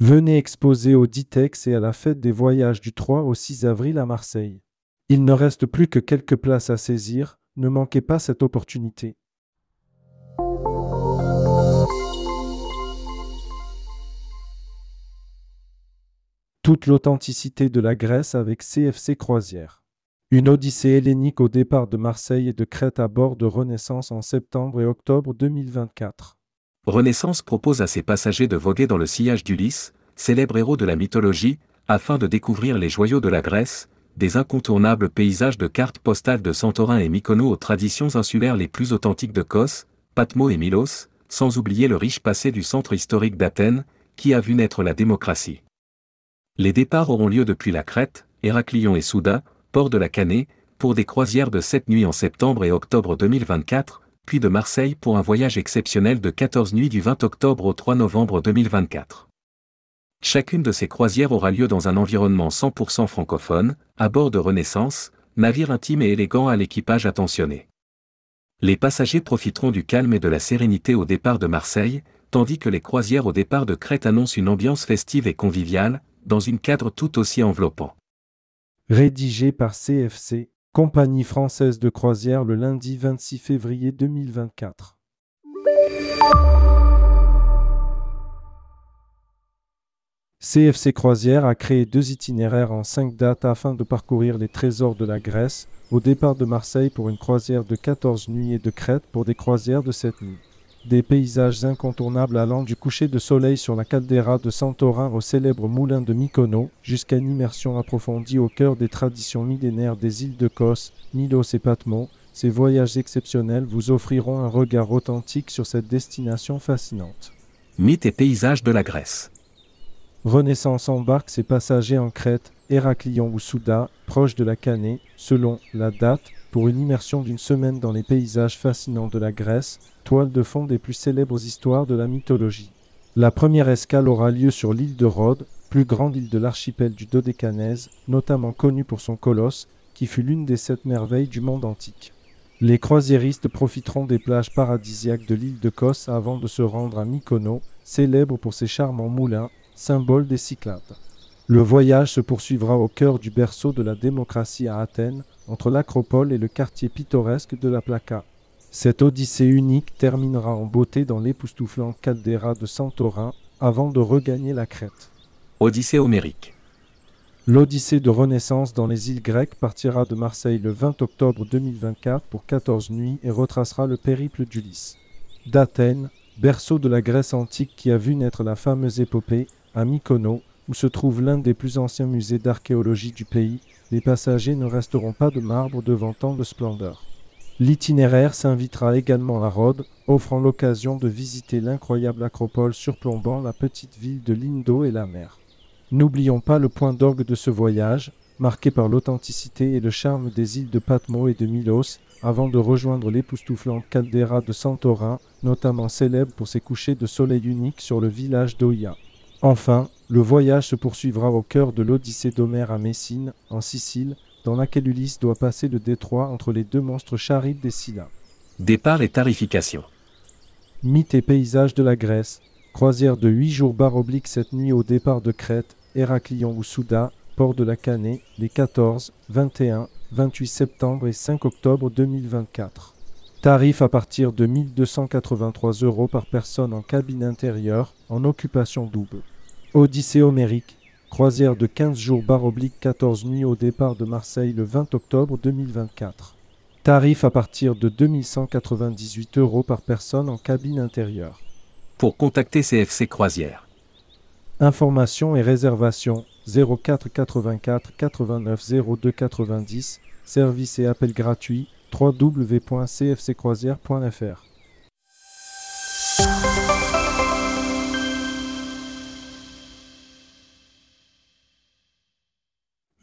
Venez exposer au Ditex et à la fête des voyages du 3 au 6 avril à Marseille. Il ne reste plus que quelques places à saisir, ne manquez pas cette opportunité. Toute l'authenticité de la Grèce avec CFC Croisière. Une odyssée hellénique au départ de Marseille et de Crète à bord de Renaissance en septembre et octobre 2024. Renaissance propose à ses passagers de voguer dans le sillage d'Ulysse, célèbre héros de la mythologie, afin de découvrir les joyaux de la Grèce, des incontournables paysages de cartes postales de Santorin et Mykonos aux traditions insulaires les plus authentiques de Kos, Patmos et Milos, sans oublier le riche passé du centre historique d'Athènes, qui a vu naître la démocratie. Les départs auront lieu depuis la Crète, Héraclion et Souda, port de la Canée, pour des croisières de 7 nuits en septembre et octobre 2024, puis de Marseille pour un voyage exceptionnel de 14 nuits du 20 octobre au 3 novembre 2024. Chacune de ces croisières aura lieu dans un environnement 100% francophone, à bord de Renaissance, navire intime et élégant à l'équipage attentionné. Les passagers profiteront du calme et de la sérénité au départ de Marseille, tandis que les croisières au départ de Crète annoncent une ambiance festive et conviviale, dans une cadre tout aussi enveloppant. Rédigé par CFC, Compagnie française de croisière le lundi 26 février 2024. CFC Croisière a créé deux itinéraires en cinq dates afin de parcourir les trésors de la Grèce, au départ de Marseille pour une croisière de 14 nuits et de Crète pour des croisières de 7 nuits des paysages incontournables allant du coucher de soleil sur la caldeira de Santorin au célèbre moulin de Mykonos, jusqu'à une immersion approfondie au cœur des traditions millénaires des îles de Kos, Milos et Patmos, ces voyages exceptionnels vous offriront un regard authentique sur cette destination fascinante. Mythes et paysages de la Grèce. Renaissance embarque ses passagers en Crète, Héraclion ou Souda, proche de la Canée, selon la date, pour une immersion d'une semaine dans les paysages fascinants de la Grèce, toile de fond des plus célèbres histoires de la mythologie. La première escale aura lieu sur l'île de Rhodes, plus grande île de l'archipel du Dodécanèse, notamment connue pour son colosse, qui fut l'une des sept merveilles du monde antique. Les croisiéristes profiteront des plages paradisiaques de l'île de Kos avant de se rendre à Mykonos, célèbre pour ses charmants moulins, symbole des Cyclades. Le voyage se poursuivra au cœur du berceau de la démocratie à Athènes, entre l'acropole et le quartier pittoresque de la Plaka. Cette odyssée unique terminera en beauté dans l'époustouflante caldeira de Santorin avant de regagner la Crète. Odyssée homérique. L'Odyssée de Renaissance dans les îles grecques partira de Marseille le 20 octobre 2024 pour 14 nuits et retracera le périple d'Ulysse. D'Athènes, berceau de la Grèce antique qui a vu naître la fameuse épopée, à Mykonos, où se trouve l'un des plus anciens musées d'archéologie du pays, les passagers ne resteront pas de marbre devant tant de splendeur. L'itinéraire s'invitera également à Rhodes, offrant l'occasion de visiter l'incroyable acropole surplombant la petite ville de Lindo et la mer. N'oublions pas le point d'orgue de ce voyage, marqué par l'authenticité et le charme des îles de Patmos et de Milos, avant de rejoindre l'époustouflante caldeira de Santorin, notamment célèbre pour ses couchers de soleil uniques sur le village d'Oia. Enfin, le voyage se poursuivra au cœur de l'Odyssée d'Homère à Messine, en Sicile, dans laquelle Ulysse doit passer le détroit entre les deux monstres charides des Scylla. Départ et tarification. Mythes et paysages de la Grèce. Croisière de 8 jours barre oblique cette nuit au départ de Crète, Héraclion ou Souda, port de la Canée, les 14, 21, 28 septembre et 5 octobre 2024. Tarif à partir de 1283 euros par personne en cabine intérieure, en occupation double. Odyssée homérique, croisière de 15 jours barre oblique 14 nuits au départ de Marseille le 20 octobre 2024. Tarif à partir de 2198 euros par personne en cabine intérieure. Pour contacter CFC Croisière. Informations et réservations 04 84 89 02 90, service et appel gratuit www.cfccroisière.fr.